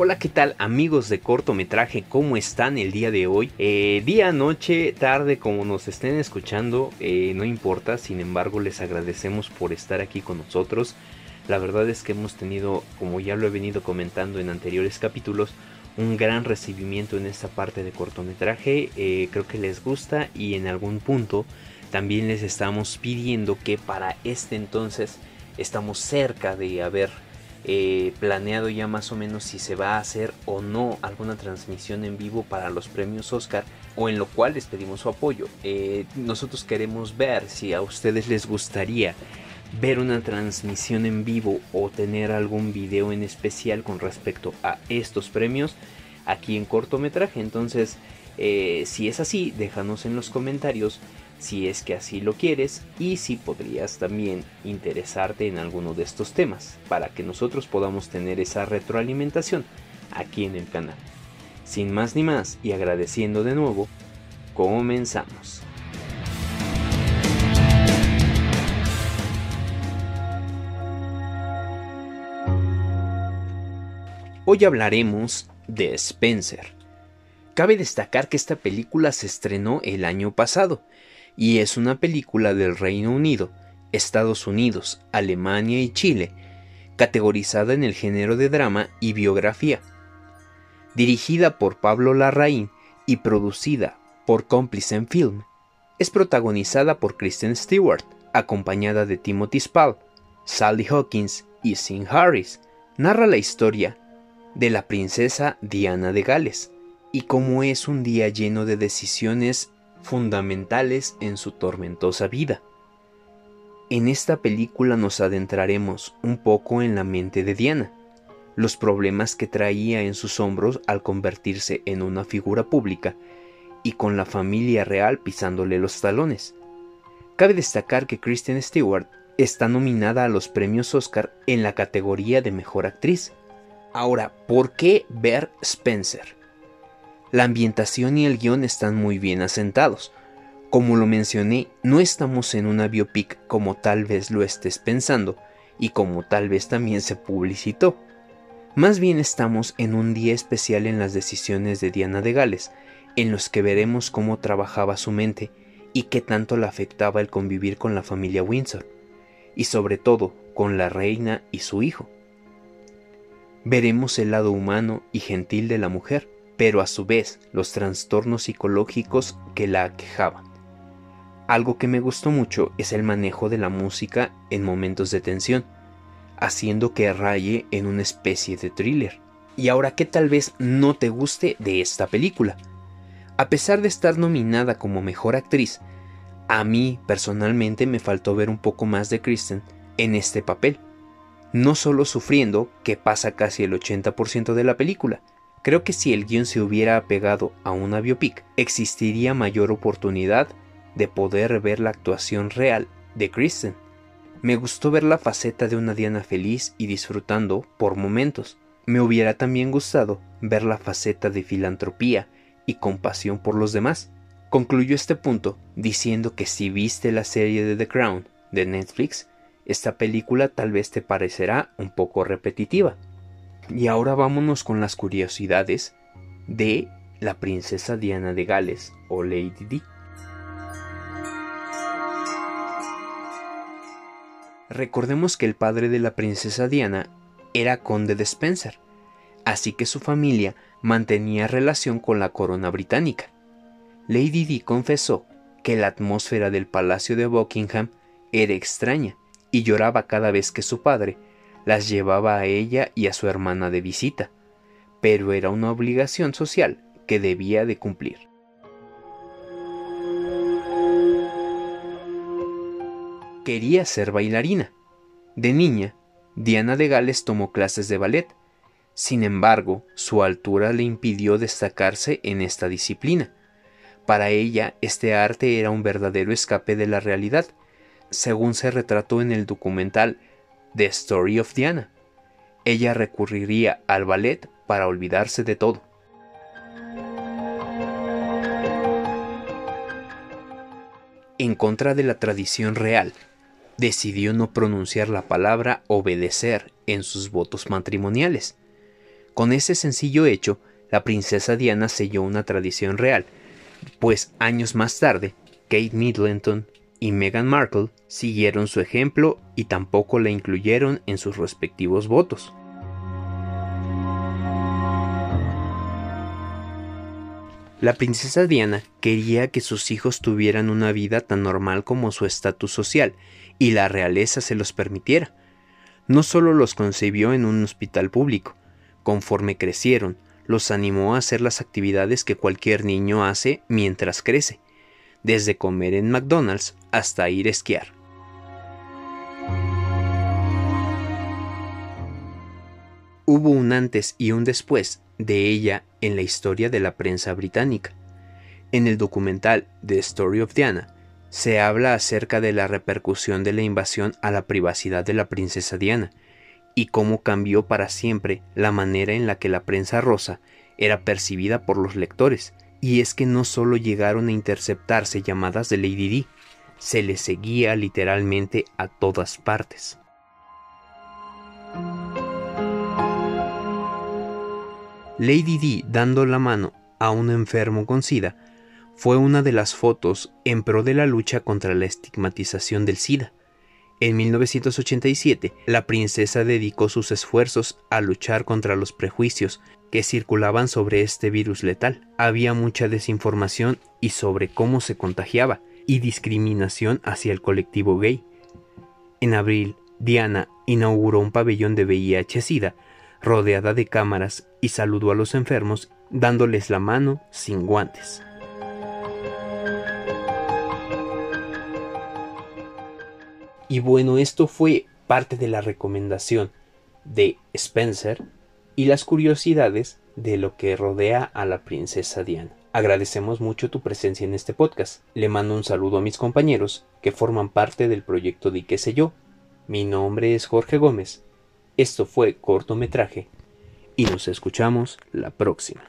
Hola, ¿qué tal amigos de cortometraje? ¿Cómo están el día de hoy? Eh, día, noche, tarde, como nos estén escuchando, eh, no importa, sin embargo les agradecemos por estar aquí con nosotros. La verdad es que hemos tenido, como ya lo he venido comentando en anteriores capítulos, un gran recibimiento en esta parte de cortometraje. Eh, creo que les gusta y en algún punto también les estamos pidiendo que para este entonces estamos cerca de haber eh, planeado ya más o menos si se va a hacer o no alguna transmisión en vivo para los premios Oscar o en lo cual les pedimos su apoyo. Eh, nosotros queremos ver si a ustedes les gustaría ver una transmisión en vivo o tener algún video en especial con respecto a estos premios aquí en cortometraje. Entonces, eh, si es así, déjanos en los comentarios si es que así lo quieres y si podrías también interesarte en alguno de estos temas para que nosotros podamos tener esa retroalimentación aquí en el canal. Sin más ni más y agradeciendo de nuevo, comenzamos. Hoy hablaremos de Spencer. Cabe destacar que esta película se estrenó el año pasado y es una película del Reino Unido, Estados Unidos, Alemania y Chile, categorizada en el género de drama y biografía. Dirigida por Pablo Larraín y producida por Cómplice en Film, es protagonizada por Kristen Stewart, acompañada de Timothy Spall, Sally Hawkins y Sin Harris. Narra la historia de la princesa Diana de Gales y cómo es un día lleno de decisiones fundamentales en su tormentosa vida. En esta película nos adentraremos un poco en la mente de Diana, los problemas que traía en sus hombros al convertirse en una figura pública y con la familia real pisándole los talones. Cabe destacar que Kristen Stewart está nominada a los premios Oscar en la categoría de Mejor Actriz. Ahora, ¿por qué ver Spencer? La ambientación y el guion están muy bien asentados. Como lo mencioné, no estamos en una biopic como tal vez lo estés pensando y como tal vez también se publicitó. Más bien estamos en un día especial en las decisiones de Diana de Gales, en los que veremos cómo trabajaba su mente y qué tanto la afectaba el convivir con la familia Windsor, y sobre todo con la reina y su hijo. Veremos el lado humano y gentil de la mujer, pero a su vez los trastornos psicológicos que la aquejaban. Algo que me gustó mucho es el manejo de la música en momentos de tensión, haciendo que raye en una especie de thriller. Y ahora, ¿qué tal vez no te guste de esta película? A pesar de estar nominada como mejor actriz, a mí personalmente me faltó ver un poco más de Kristen en este papel. No solo sufriendo, que pasa casi el 80% de la película, Creo que si el guion se hubiera apegado a una biopic, existiría mayor oportunidad de poder ver la actuación real de Kristen. Me gustó ver la faceta de una Diana feliz y disfrutando por momentos. Me hubiera también gustado ver la faceta de filantropía y compasión por los demás. Concluyo este punto diciendo que si viste la serie de The Crown de Netflix, esta película tal vez te parecerá un poco repetitiva. Y ahora vámonos con las curiosidades de la princesa Diana de Gales o Lady Di. Recordemos que el padre de la princesa Diana era conde de Spencer, así que su familia mantenía relación con la corona británica. Lady Di confesó que la atmósfera del palacio de Buckingham era extraña y lloraba cada vez que su padre las llevaba a ella y a su hermana de visita, pero era una obligación social que debía de cumplir. Quería ser bailarina. De niña, Diana de Gales tomó clases de ballet. Sin embargo, su altura le impidió destacarse en esta disciplina. Para ella, este arte era un verdadero escape de la realidad, según se retrató en el documental The Story of Diana. Ella recurriría al ballet para olvidarse de todo. En contra de la tradición real, decidió no pronunciar la palabra obedecer en sus votos matrimoniales. Con ese sencillo hecho, la princesa Diana selló una tradición real, pues años más tarde, Kate Middleton y Meghan Markle siguieron su ejemplo y tampoco la incluyeron en sus respectivos votos. La princesa Diana quería que sus hijos tuvieran una vida tan normal como su estatus social, y la realeza se los permitiera. No solo los concebió en un hospital público, conforme crecieron, los animó a hacer las actividades que cualquier niño hace mientras crece, desde comer en McDonald's hasta ir a esquiar. Hubo un antes y un después de ella en la historia de la prensa británica. En el documental The Story of Diana se habla acerca de la repercusión de la invasión a la privacidad de la princesa Diana y cómo cambió para siempre la manera en la que la prensa rosa era percibida por los lectores, y es que no solo llegaron a interceptarse llamadas de Lady Di, se le seguía literalmente a todas partes. Lady Di dando la mano a un enfermo con SIDA fue una de las fotos en pro de la lucha contra la estigmatización del SIDA. En 1987, la princesa dedicó sus esfuerzos a luchar contra los prejuicios que circulaban sobre este virus letal. Había mucha desinformación y sobre cómo se contagiaba y discriminación hacia el colectivo gay. En abril, Diana inauguró un pabellón de VIH-Sida rodeada de cámaras y saludó a los enfermos dándoles la mano sin guantes. Y bueno, esto fue parte de la recomendación de Spencer y las curiosidades de lo que rodea a la princesa Diana. Agradecemos mucho tu presencia en este podcast. Le mando un saludo a mis compañeros que forman parte del proyecto de qué sé yo. Mi nombre es Jorge Gómez. Esto fue cortometraje y nos escuchamos la próxima.